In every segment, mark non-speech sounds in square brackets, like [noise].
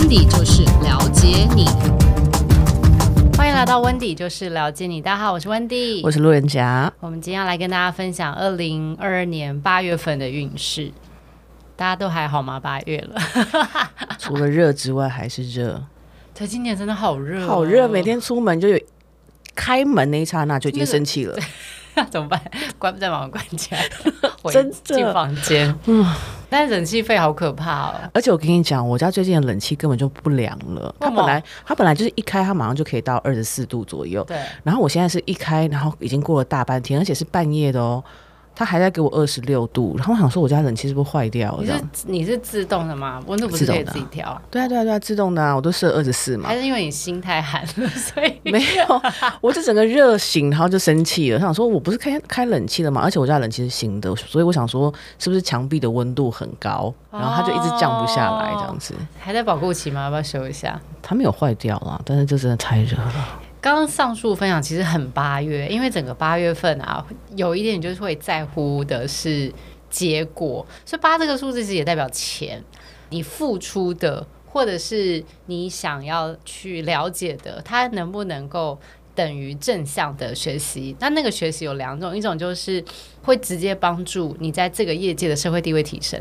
温迪就是了解你，欢迎来到温迪就是了解你。大家好，我是温迪，我是路人甲。我们今天要来跟大家分享二零二二年八月份的运势。大家都还好吗？八月了，[laughs] 除了热之外还是热。对，今年真的好热，好热，每天出门就有开门那一刹那就已经生气了。[laughs] 那 [laughs] 怎么办？关再把门关起来，[laughs] 真进房间。嗯，但是冷气费好可怕哦。而且我跟你讲，我家最近的冷气根本就不凉了。它本来它本来就是一开，它马上就可以到二十四度左右。对。然后我现在是一开，然后已经过了大半天，而且是半夜的哦。它还在给我二十六度，然后我想说，我家冷气是不是坏掉了？你是你是自动的吗？温度不是可以自己调？对啊对啊对啊，自动的啊，我都设二十四嘛。还是因为你心太寒了，所以没有，我就整个热醒，然后就生气了。他想说，我不是开开冷气的嘛，而且我家冷气是新的，所以我想说，是不是墙壁的温度很高，然后它就一直降不下来这样子。哦、还在保护期吗？要不要修一下？它没有坏掉啦，但是就真的太热了。刚刚上述分享其实很八月，因为整个八月份啊，有一点就是会在乎的是结果，所以八这个数字其实也代表钱，你付出的或者是你想要去了解的，它能不能够。等于正向的学习，那那个学习有两种，一种就是会直接帮助你在这个业界的社会地位提升，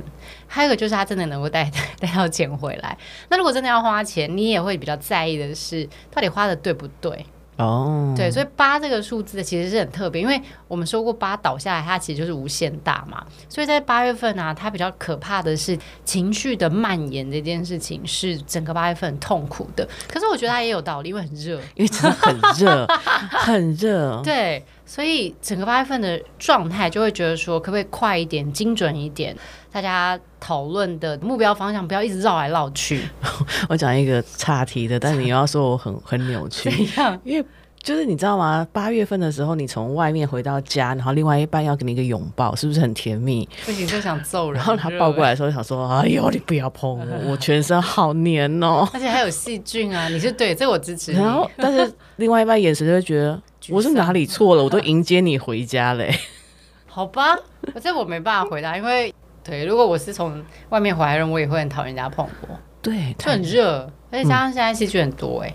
还有一个就是他真的能够带 [laughs] 带到钱回来。那如果真的要花钱，你也会比较在意的是，到底花的对不对？哦，oh. 对，所以八这个数字其实是很特别，因为我们说过八倒下来，它其实就是无限大嘛。所以在八月份啊，它比较可怕的是情绪的蔓延这件事情，是整个八月份很痛苦的。可是我觉得它也有道理，因为很热，因为真的很热，[laughs] 很热。对，所以整个八月份的状态就会觉得说，可不可以快一点、精准一点？大家讨论的目标方向不要一直绕来绕去。[laughs] 我讲一个岔题的，但是你要说我很很扭曲，[laughs] 因为就是你知道吗？八月份的时候，你从外面回到家，然后另外一半要给你一个拥抱，是不是很甜蜜？不行，就想揍人。然后他抱过来的时候，想说：“哎呦，你不要碰我，我全身好黏哦。[laughs] ”而且还有细菌啊！你是对，这我支持你。然后，但是另外一半眼神就会觉得我是哪里错了？我都迎接你回家嘞。[laughs] 好吧，这我没办法回答，因为。对，如果我是从外面回来的人，我也会很讨厌人家碰我。对，就很热，而且加上现在细菌很多，哎、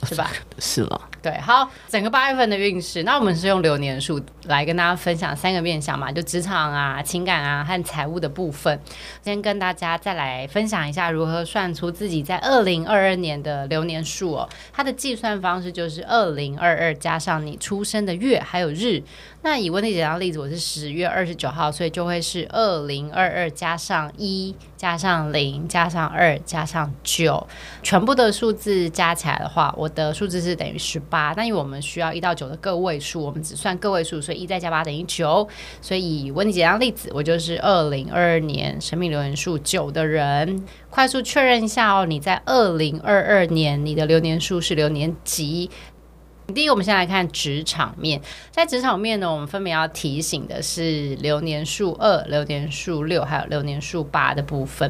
嗯，是吧？[laughs] 是了。对，好，整个八月份的运势，那我们是用流年数来跟大家分享三个面向嘛，就职场啊、情感啊和财务的部分。先跟大家再来分享一下如何算出自己在二零二二年的流年数哦。它的计算方式就是二零二二加上你出生的月还有日。那以温蒂姐当例子，我是十月二十九号，所以就会是二零二二加上一加上零加上二加上九，全部的数字加起来的话，我的数字是等于十八。那因为我们需要一到九的个位数，我们只算个位数，所以一再加八等于九。所以以温蒂姐当例子，我就是二零二二年生命流年数九的人。快速确认一下哦，你在二零二二年你的流年数是流年几？第一个，我们先来看职场面。在职场面呢，我们分别要提醒的是流年数二、流年数六，还有流年数八的部分。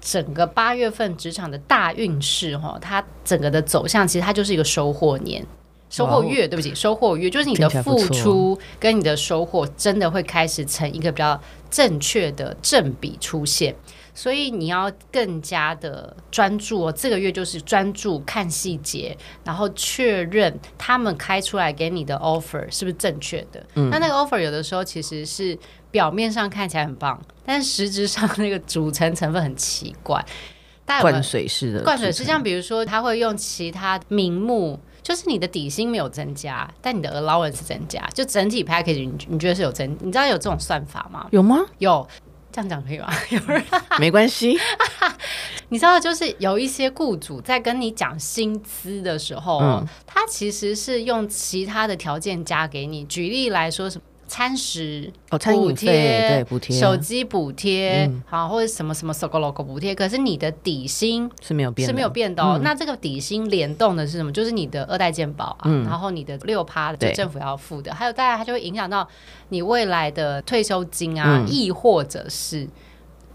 整个八月份职场的大运势，哈，它整个的走向其实它就是一个收获年。收获月，对不起，收获月就是你的付出跟你的收获真的会开始成一个比较正确的正比出现，所以你要更加的专注哦。这个月就是专注看细节，然后确认他们开出来给你的 offer 是不是正确的。嗯，那那个 offer 有的时候其实是表面上看起来很棒，但是实质上那个组成成分很奇怪。灌水式的，灌水式，像比如说他会用其他名目。就是你的底薪没有增加，但你的 allowance 增加，就整体 package 你你觉得是有增？你知道有这种算法吗？有吗？有，这样讲可以吗？[laughs] 有人没关系。[laughs] 你知道，就是有一些雇主在跟你讲薪资的时候，嗯、他其实是用其他的条件加给你。举例来说，什么？餐食补贴、哦、餐饮费对补贴、手机补贴，嗯、好或者什么什么 SOGO LOGO 补贴，可是你的底薪是没有变，是没有变的哦。嗯、那这个底薪联动的是什么？就是你的二代健保啊，嗯、然后你的六趴的政府要付的，还有当然它就会影响到你未来的退休金啊，嗯、亦或者是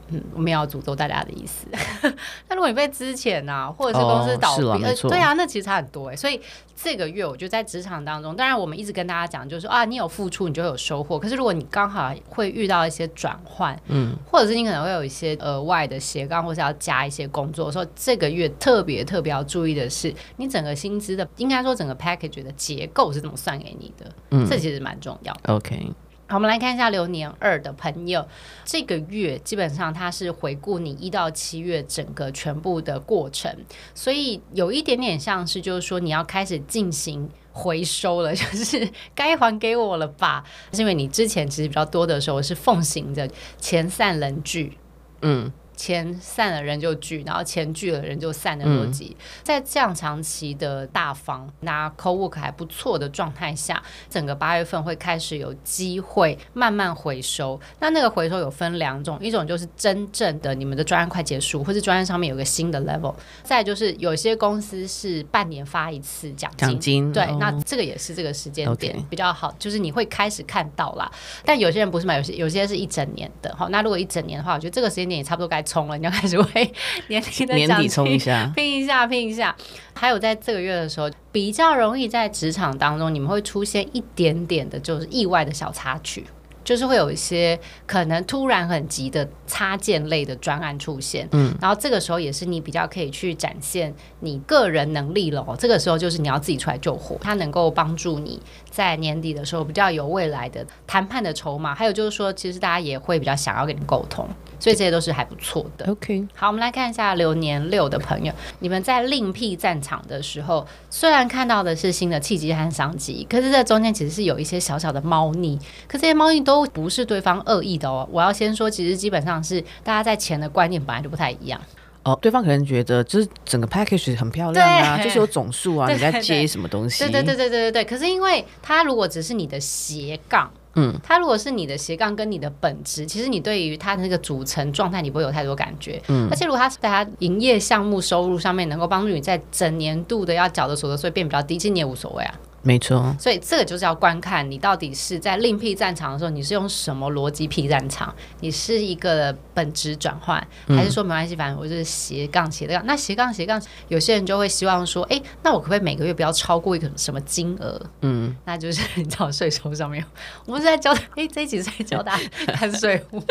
嗯，我没有要诅咒大家的意思。[laughs] 那如果你被资遣呐、啊，或者是公司倒闭，呃、哦，对啊，那其实差很多哎。所以这个月我觉得在职场当中，当然我们一直跟大家讲，就是说啊，你有付出，你就有收获。可是如果你刚好会遇到一些转换，嗯，或者是你可能会有一些额外的斜杠，或是要加一些工作，说这个月特别特别要注意的是，你整个薪资的，应该说整个 package 的结构是怎么算给你的，嗯，这其实蛮重要的。OK。好，我们来看一下流年二的朋友，这个月基本上它是回顾你一到七月整个全部的过程，所以有一点点像是就是说你要开始进行回收了，[laughs] 就是该还给我了吧？是因为你之前其实比较多的时候是奉行着钱散人聚，嗯。钱散了人就聚，然后钱聚了人就散的逻辑，嗯、在这样长期的大方、那 cowork 还不错的状态下，整个八月份会开始有机会慢慢回收。那那个回收有分两种，一种就是真正的你们的专案快结束，或是专案上面有个新的 level；再就是有些公司是半年发一次奖金，奖金对，哦、那这个也是这个时间点比较好，就是你会开始看到啦。但有些人不是嘛，有些有些是一整年的。好，那如果一整年的话，我觉得这个时间点也差不多该。冲了，你要开始为年底的年底冲一下，拼一下，拼一下。还有在这个月的时候，比较容易在职场当中，你们会出现一点点的，就是意外的小插曲。就是会有一些可能突然很急的插件类的专案出现，嗯，然后这个时候也是你比较可以去展现你个人能力了。这个时候就是你要自己出来救火，它能够帮助你在年底的时候比较有未来的谈判的筹码。还有就是说，其实大家也会比较想要跟你沟通，所以这些都是还不错的。OK，好，我们来看一下流年六的朋友，你们在另辟战场的时候，虽然看到的是新的契机和商机，可是这中间其实是有一些小小的猫腻，可这些猫腻都。都不是对方恶意的哦，我要先说，其实基本上是大家在钱的观念本来就不太一样哦。对方可能觉得就是整个 package 很漂亮啊，就是有总数啊，你在接什么东西？对对对对对对对。可是因为他如果只是你的斜杠，嗯，它如果是你的斜杠跟你的本质，其实你对于它的那个组成状态，你不会有太多感觉。嗯，而且如果他在它营业项目收入上面能够帮助你在整年度的要缴的所得税变比较低，其实你也无所谓啊。没错，所以这个就是要观看你到底是在另辟战场的时候，你是用什么逻辑辟战场？你是一个本质转换，还是说没关系，反正我就是斜杠斜杠。那斜杠斜杠，有些人就会希望说，哎，那我可不可以每个月不要超过一个什么金额？嗯，那就是你知道税收上面，我们是在教，哎，这一集是在教大家看税务，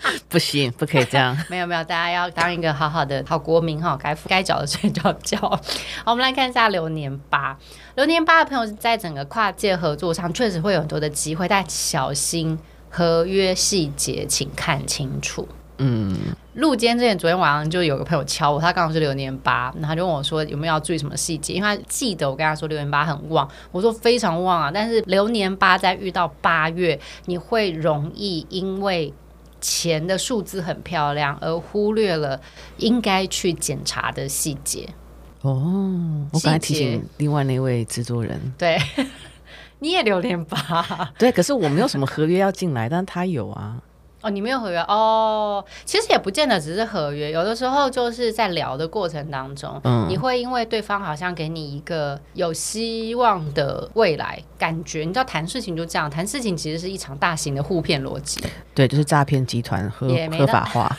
[laughs] 不行，不可以这样。[laughs] 没有没有，大家要当一个好好的好国民哈，该该缴的税就要缴。好，[laughs] 我们来看一下流年八。流年八的朋友在整个跨界合作上确实会有很多的机会，但小心合约细节，请看清楚。嗯，录监之前，昨天晚上就有个朋友敲我，他刚好是流年八，然后他就问我说有没有要注意什么细节，因为他记得我跟他说流年八很旺，我说非常旺啊，但是流年八在遇到八月，你会容易因为钱的数字很漂亮而忽略了应该去检查的细节。哦，我刚才提醒另外那位制作人，对，[laughs] 你也留恋吧，对，可是我没有什么合约要进来，但是他有啊。哦，你没有合约哦，其实也不见得只是合约，有的时候就是在聊的过程当中，嗯，你会因为对方好像给你一个有希望的未来感觉，你知道谈事情就这样，谈事情其实是一场大型的互骗逻辑，对，就是诈骗集团合合法化。[laughs]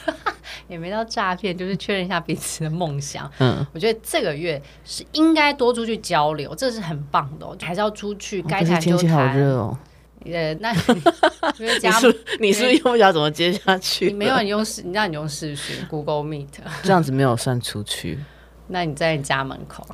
也没到诈骗，就是确认一下彼此的梦想。嗯，我觉得这个月是应该多出去交流，这是很棒的，哦。还是要出去，该谈就谈。天气好热哦。呃，那 [laughs] 你，你是你是不是用不了怎么接下去？你没有，你用视，你让你用视讯 [laughs] Google Meet，这样子没有算出去。那你在你家门口。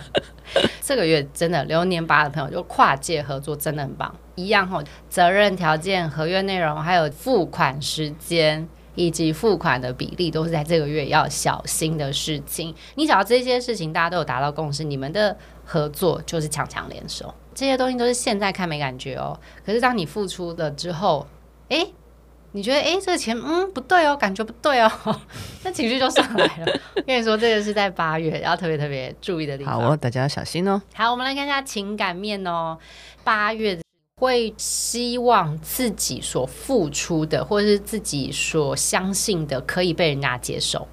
[laughs] 这个月真的流年八的朋友，就跨界合作真的很棒。一样哈，责任条件、合约内容，还有付款时间。以及付款的比例都是在这个月要小心的事情。你只要这些事情大家都有达到共识，你们的合作就是强强联手。这些东西都是现在看没感觉哦，可是当你付出了之后，哎，你觉得哎这个钱嗯不对哦，感觉不对哦，[laughs] 那情绪就上来了。跟你说，这个是在八月要特别特别注意的地方。好哦，大家要小心哦。好，我们来看一下情感面哦，八月。会希望自己所付出的，或者是自己所相信的，可以被人家接受。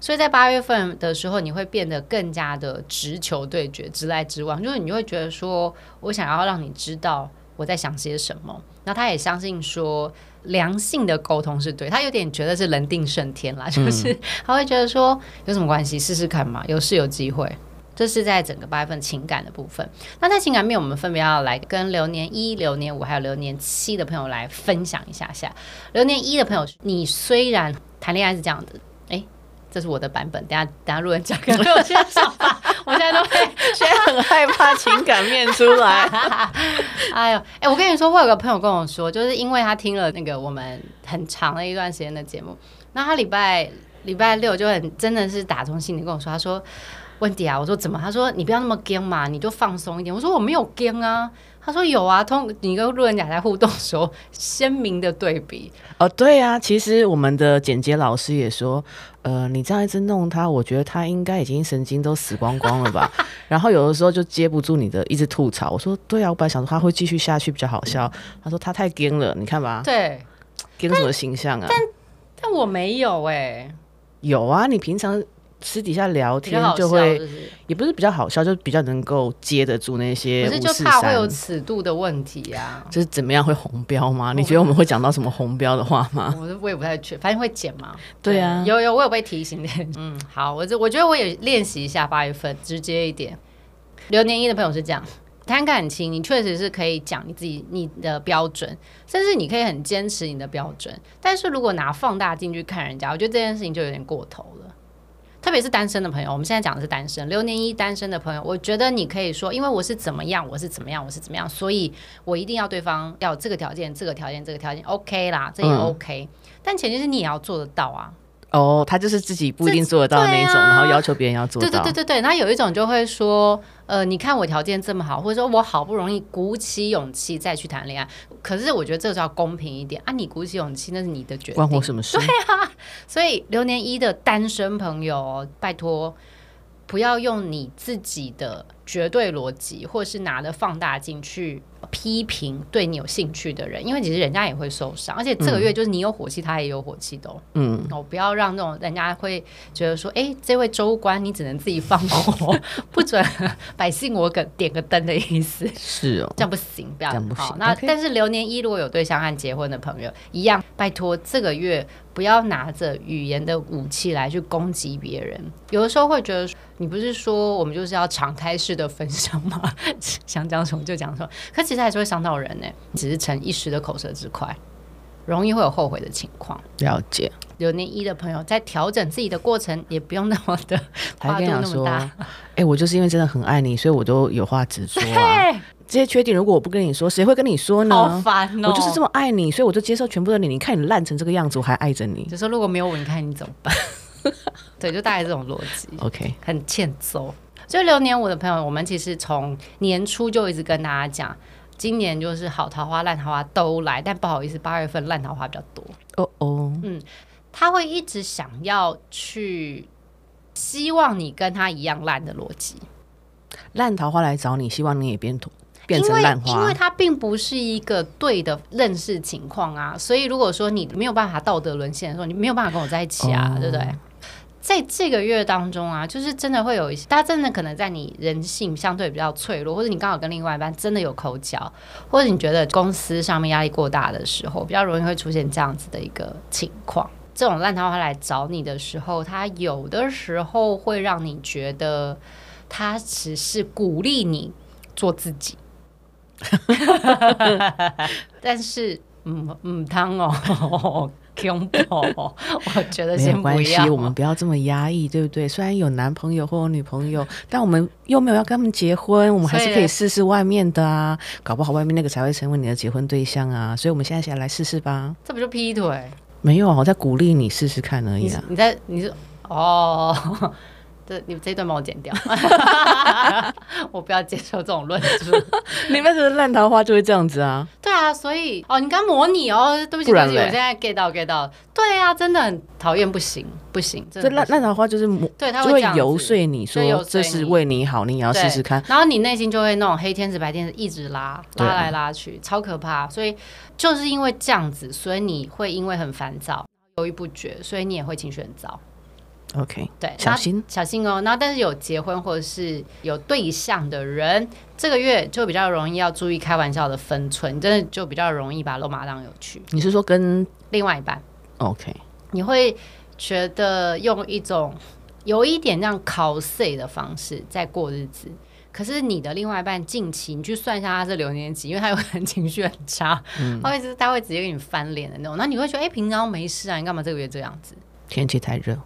所以在八月份的时候，你会变得更加的直球对决，直来直往。就是你会觉得说，我想要让你知道我在想些什么。那他也相信说良性的沟通是对，他有点觉得是人定胜天啦，就是他会觉得说有什么关系，试试看嘛，有事有机会。这是在整个八月份情感的部分。那在情感面，我们分别要来跟流年一、流年五还有流年七的朋友来分享一下下。流年一的朋友，你虽然谈恋爱是这样的，哎，这是我的版本。等下等下路人甲给我现在想法，[laughs] 我现在都会现在很害怕情感面出来。[laughs] 哎呦，哎，我跟你说，我有个朋友跟我说，就是因为他听了那个我们很长的一段时间的节目，那他礼拜礼拜六就很真的是打从心里跟我说，他说。问题啊，我说怎么？他说你不要那么僵嘛，你就放松一点。我说我没有僵啊。他说有啊，通你跟路人甲在互动的时候，鲜明的对比。哦，对啊，其实我们的剪接老师也说，呃，你这样一直弄他，我觉得他应该已经神经都死光光了吧。[laughs] 然后有的时候就接不住你的一直吐槽。我说对啊，我本来想说他会继续下去比较好笑。他说他太癫了，你看吧。对，癫什么形象啊？但但，但我没有哎、欸。有啊，你平常。私底下聊天就会，是是也不是比较好笑，就比较能够接得住那些。可是就怕会有尺度的问题啊。就是怎么样会红标吗？你觉得我们会讲到什么红标的话吗？我 [laughs] 我也不太确，反正会剪嘛。对啊，有有我有被提醒的。[laughs] 嗯，好，我这我觉得我也练习一下八月份直接一点。流年一的朋友是这样，谈感情你确实是可以讲你自己你的标准，甚至你可以很坚持你的标准。但是如果拿放大镜去看人家，我觉得这件事情就有点过头了。特别是单身的朋友，我们现在讲的是单身，流年一单身的朋友，我觉得你可以说，因为我是怎么样，我是怎么样，我是怎么样，所以我一定要对方要这个条件，这个条件，这个条件，OK 啦，这也 OK，嗯，但前提是你也要做得到啊。哦，他就是自己不一定做得到的那一种，啊，然后要求别人要做到。对对对对对，那有一种就会说，呃，你看我条件这么好，或者说我好不容易鼓起勇气再去谈恋爱，可是我觉得这个就要公平一点啊，你鼓起勇气那是你的决定，关我什么事？对啊，[laughs] 所以流年一的单身朋友，拜托不要用你自己的绝对逻辑，或是拿着放大镜去。批评对你有兴趣的人，因为其实人家也会受伤，而且这个月就是你有火气，嗯、他也有火气的。嗯，我、哦、不要让那种人家会觉得说，哎，这位州官你只能自己放火，[laughs] 不准百姓我给点个灯的意思。[laughs] 是哦，这样不行，不要这样不行。好，那但是流年一如果有对象和结婚的朋友一样，拜托这个月不要拿着语言的武器来去攻击别人。有的时候会觉得，你不是说我们就是要敞开式的分享吗？[laughs] 想讲什么就讲什么，可其实还是会伤到人呢，只是逞一时的口舌之快，容易会有后悔的情况。了解，有年一的朋友在调整自己的过程，也不用那么的 [laughs] 跨度那么大。哎、欸，我就是因为真的很爱你，所以我都有话直说啊。这些缺点如果我不跟你说，谁会跟你说呢？好烦哦！我就是这么爱你，所以我就接受全部的你。你看你烂成这个样子，我还爱着你。就说如果没有我，你看你怎么办？[laughs] 对，就大概这种逻辑。OK，很欠揍。就流年五的朋友，我们其实从年初就一直跟大家讲。今年就是好桃花、烂桃花都来，但不好意思，八月份烂桃花比较多。哦哦，嗯，他会一直想要去，希望你跟他一样烂的逻辑。烂桃花来找你，希望你也变土变成烂花，因为因为他并不是一个对的认识情况啊。所以如果说你没有办法道德沦陷的时候，你没有办法跟我在一起啊，哦、对不对？在这个月当中啊，就是真的会有一些，大家真的可能在你人性相对比较脆弱，或者你刚好跟另外一半真的有口角，或者你觉得公司上面压力过大的时候，比较容易会出现这样子的一个情况。这种烂桃花来找你的时候，他有的时候会让你觉得他只是鼓励你做自己，但是嗯嗯汤哦。恐怖，我觉得先不要。没关系，我们不要这么压抑，对不对？虽然有男朋友或有女朋友，但我们又没有要跟他们结婚，我们还是可以试试外面的啊。搞不好外面那个才会成为你的结婚对象啊。所以我们现在先来试试吧。这不就劈腿？没有啊，我在鼓励你试试看而已啊。你在，你是哦。这你这一段帮我剪掉，[laughs] 我不要接受这种论述。[laughs] 你们是烂桃花就会这样子啊？对啊，所以哦，你刚模拟哦，对不起，对不起，我现在 get 到 get 到。对啊，真的很讨厌，不行不行。这烂烂桃花就是模，对，他会游说你说这是为你好，你也要试试看。然后你内心就会那种黑天使白天使一直拉拉来拉去，超可怕。所以就是因为这样子，所以你会因为很烦躁、犹豫不决，所以你也会情绪很糟。OK，对，小心小心哦。然后，但是有结婚或者是有对象的人，这个月就比较容易要注意开玩笑的分寸，真的就比较容易把肉麻当有趣。你是说跟另外一半？OK，你会觉得用一种有一点这样考 C 的方式在过日子。可是你的另外一半近期，你去算一下他是流年几，因为他有可能情绪很差，嗯、他会是他会直接跟你翻脸的那种。那你会觉得，哎、欸，平常没事啊，你干嘛这个月这样子？天气太热，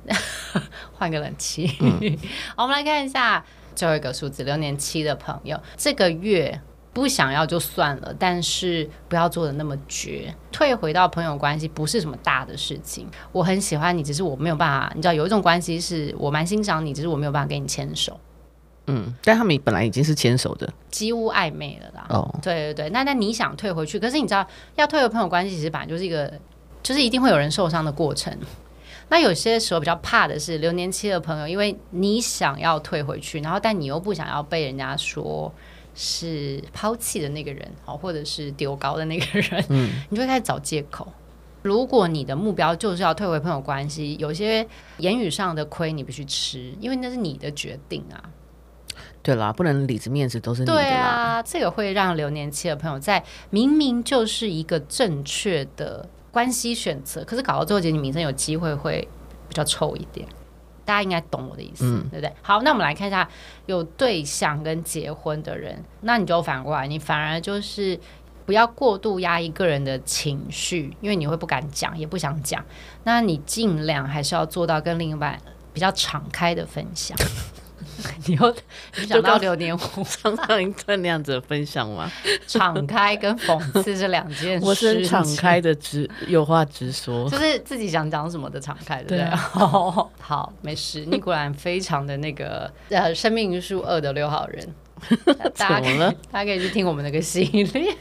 [laughs] 换个冷气。嗯、好，[laughs] 我们来看一下最后一个数字，六年七的朋友，这个月不想要就算了，但是不要做的那么绝，退回到朋友关系不是什么大的事情。我很喜欢你，只是我没有办法，你知道有一种关系是我蛮欣赏你，只是我没有办法跟你牵手。嗯，但他们本来已经是牵手的，几乎暧昧了啦。哦，对对对，那那你想退回去，可是你知道，要退回朋友关系，其实本来就是一个，就是一定会有人受伤的过程。那有些时候比较怕的是流年期的朋友，因为你想要退回去，然后但你又不想要被人家说是抛弃的那个人，好，或者是丢高的那个人，嗯，[laughs] 你就会开始找借口。如果你的目标就是要退回朋友关系，有些言语上的亏你必须吃，因为那是你的决定啊。对啦，不能里子面子都是你的啦。对啊，这个会让流年期的朋友在明明就是一个正确的关系选择，可是搞到最后，你名声有机会会比较臭一点。大家应该懂我的意思，嗯、对不对？好，那我们来看一下有对象跟结婚的人，那你就反过来，你反而就是不要过度压抑个人的情绪，因为你会不敢讲，也不想讲。那你尽量还是要做到跟另一半比较敞开的分享。[laughs] 你又 [laughs] 想到流年虎上上一段那样子的分享吗？[laughs] 敞开跟讽刺是两件事。我是敞开的直，有话直说，就是自己想讲什么的敞开，对不对？好，好，没事。你果然非常的那个呃，生命数二的六号人。大家可以，大家可以去听我们那个系列。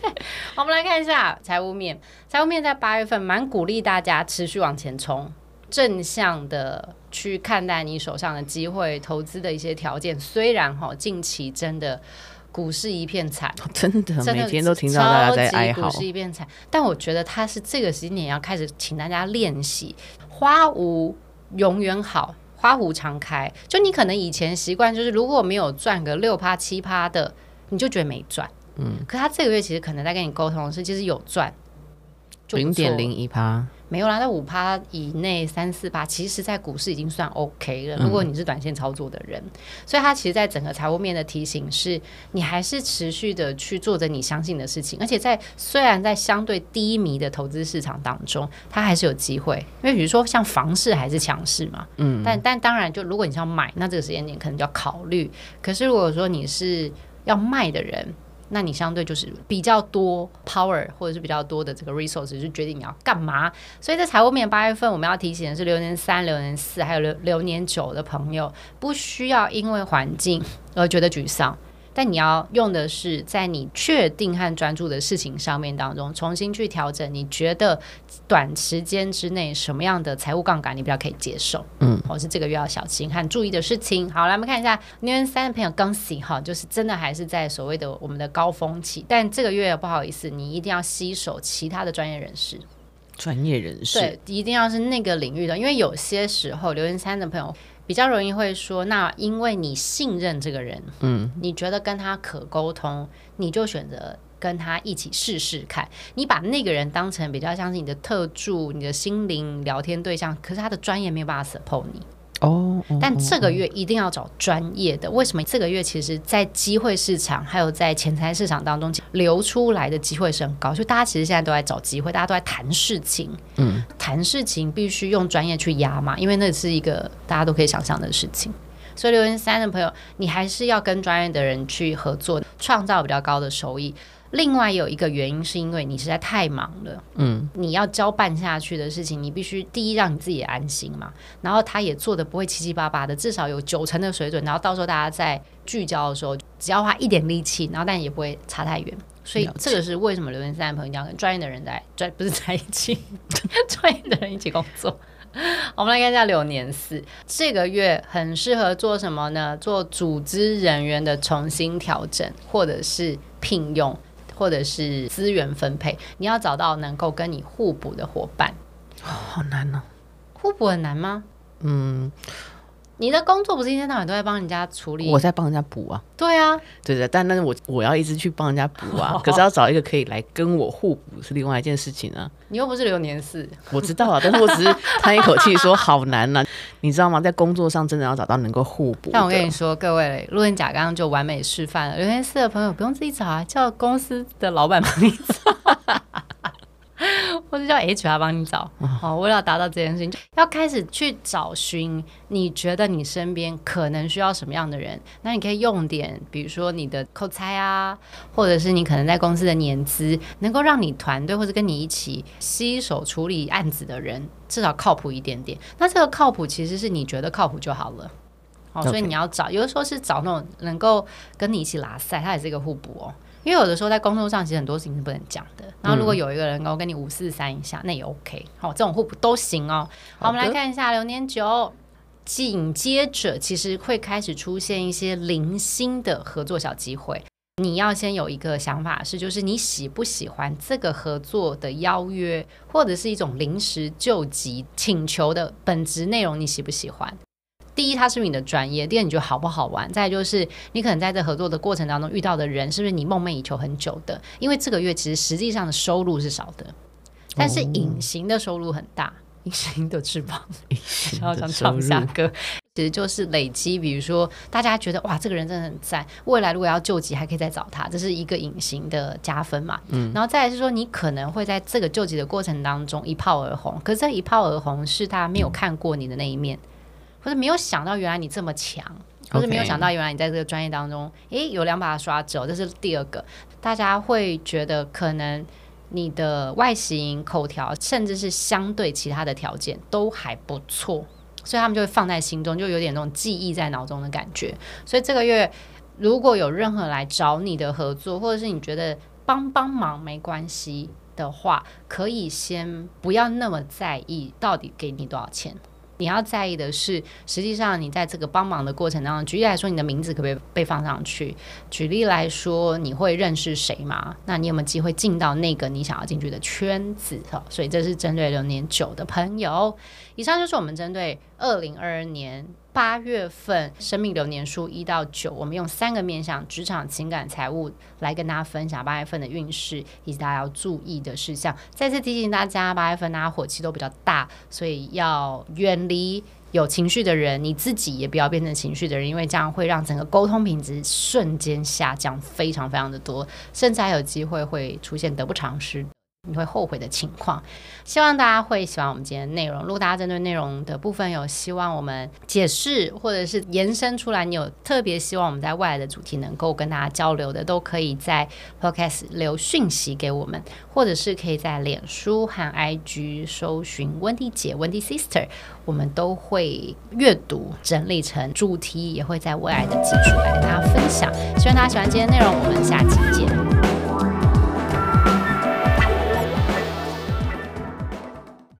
我们来看一下财务面，财务面在八月份蛮鼓励大家持续往前冲。正向的去看待你手上的机会、投资的一些条件。虽然哈，近期真的股市一片惨，[laughs] 真的，真的每天都听到大家在哀嚎，股市一片惨。但我觉得他是这个时间点要开始，请大家练习花无永远好，花无常开。就你可能以前习惯就是如果没有赚个六趴七趴的，你就觉得没赚。嗯，可他这个月其实可能在跟你沟通的是，其实有赚，零点零一趴。没有啦，那五趴以内三四趴，其实，在股市已经算 OK 了。如果你是短线操作的人，嗯、所以它其实，在整个财务面的提醒是，你还是持续的去做着你相信的事情，而且在虽然在相对低迷的投资市场当中，它还是有机会。因为比如说像房市还是强势嘛，嗯，但但当然，就如果你是要买，那这个时间点可能就要考虑。可是如果说你是要卖的人，那你相对就是比较多 power，或者是比较多的这个 resource，就决定你要干嘛。所以在财务面八月份，我们要提醒的是流年三、流年四，还有流流年九的朋友，不需要因为环境而觉得沮丧。但你要用的是在你确定和专注的事情上面当中，重新去调整。你觉得短时间之内什么样的财务杠杆你比较可以接受？嗯，或是这个月要小心和注意的事情。好，来我们看一下流年三的朋友，恭喜哈，就是真的还是在所谓的我们的高峰期。但这个月不好意思，你一定要吸手其他的专业人士。专业人士对，一定要是那个领域的，因为有些时候留言三的朋友。比较容易会说，那因为你信任这个人，嗯，你觉得跟他可沟通，你就选择跟他一起试试看。你把那个人当成比较像是你的特助、你的心灵聊天对象，可是他的专业没有办法 support 你。哦，但这个月一定要找专业的。为什么这个月其实，在机会市场还有在钱财市场当中流出来的机会是很高？就大家其实现在都在找机会，大家都在谈事情。嗯，谈事情必须用专业去压嘛，因为那是一个大家都可以想象的事情。所以留言三的朋友，你还是要跟专业的人去合作，创造比较高的收益。另外有一个原因，是因为你实在太忙了，嗯，你要交办下去的事情，你必须第一让你自己也安心嘛，然后他也做的不会七七八八的，至少有九成的水准，然后到时候大家在聚焦的时候，只要花一点力气，然后但也不会差太远，所以这个是为什么流年三的朋友一定要跟专业的人在专不是在一起，专业的人一起工作。[laughs] 我们来看一下流年四，这个月很适合做什么呢？做组织人员的重新调整，或者是聘用。或者是资源分配，你要找到能够跟你互补的伙伴。哦，好难哦。互补很难吗？嗯。你的工作不是一天到晚都在帮人家处理？我在帮人家补啊。对啊，对的，但那是我我要一直去帮人家补啊。[laughs] 可是要找一个可以来跟我互补是另外一件事情啊。你又不是流年四，我知道啊，但是我只是叹一口气说好难啊，[laughs] 你知道吗？在工作上真的要找到能够互补。但我跟你说，各位路人甲刚刚就完美示范了，流年四的朋友不用自己找啊，叫公司的老板帮你找。或者叫 HR 帮你找，好，为了达到这件事情，就要开始去找寻你觉得你身边可能需要什么样的人。那你可以用点，比如说你的口才啊，或者是你可能在公司的年资，能够让你团队或者跟你一起携手处理案子的人，至少靠谱一点点。那这个靠谱其实是你觉得靠谱就好了。好，所以你要找，有的时候是找那种能够跟你一起拉赛，它也是一个互补哦。因为有的时候在工作上，其实很多事情是不能讲的。然后如果有一个人能够跟你五四三一下，那也 OK。好，这种互补都行哦。好，我们来看一下流年九，紧接着其实会开始出现一些零星的合作小机会。你要先有一个想法是，就是你喜不喜欢这个合作的邀约，或者是一种临时救急请求的本质内容，你喜不喜欢？第一，它是不是你的专业；第二，你觉得好不好玩；再就是，你可能在这合作的过程当中遇到的人，是不是你梦寐以求很久的？因为这个月其实实际上的收入是少的，但是隐形的收入很大。隐形的翅膀，然后想唱下歌，其实就是累积。比如说，大家觉得哇，这个人真的很赞，未来如果要救急，还可以再找他，这是一个隐形的加分嘛。嗯，然后再来是说，你可能会在这个救急的过程当中一炮而红，可是这一炮而红是他没有看过你的那一面。或者没有想到原来你这么强，或者没有想到原来你在这个专业当中，诶、欸，有两把刷子，哦这是第二个。大家会觉得可能你的外形、口条，甚至是相对其他的条件都还不错，所以他们就会放在心中，就有点那种记忆在脑中的感觉。所以这个月如果有任何来找你的合作，或者是你觉得帮帮忙没关系的话，可以先不要那么在意到底给你多少钱。你要在意的是，实际上你在这个帮忙的过程当中，举例来说，你的名字可不可以被放上去？举例来说，你会认识谁吗？那你有没有机会进到那个你想要进去的圈子？哈，所以这是针对六年九的朋友。以上就是我们针对二零二二年。八月份生命流年数一到九，我们用三个面向职场、情感、财务来跟大家分享八月份的运势以及大家要注意的事项。再次提醒大家，八月份大家火气都比较大，所以要远离有情绪的人，你自己也不要变成情绪的人，因为这样会让整个沟通品质瞬间下降非常非常的多，甚至还有机会会出现得不偿失。你会后悔的情况，希望大家会喜欢我们今天的内容。如果大家针对内容的部分有希望我们解释，或者是延伸出来，你有特别希望我们在未来的主题能够跟大家交流的，都可以在 Podcast 留讯息给我们，或者是可以在脸书和 IG 搜寻温蒂姐、温蒂 Sister，我们都会阅读整理成主题，也会在未来的集数来跟大家分享。希望大家喜欢今天的内容，我们下期见。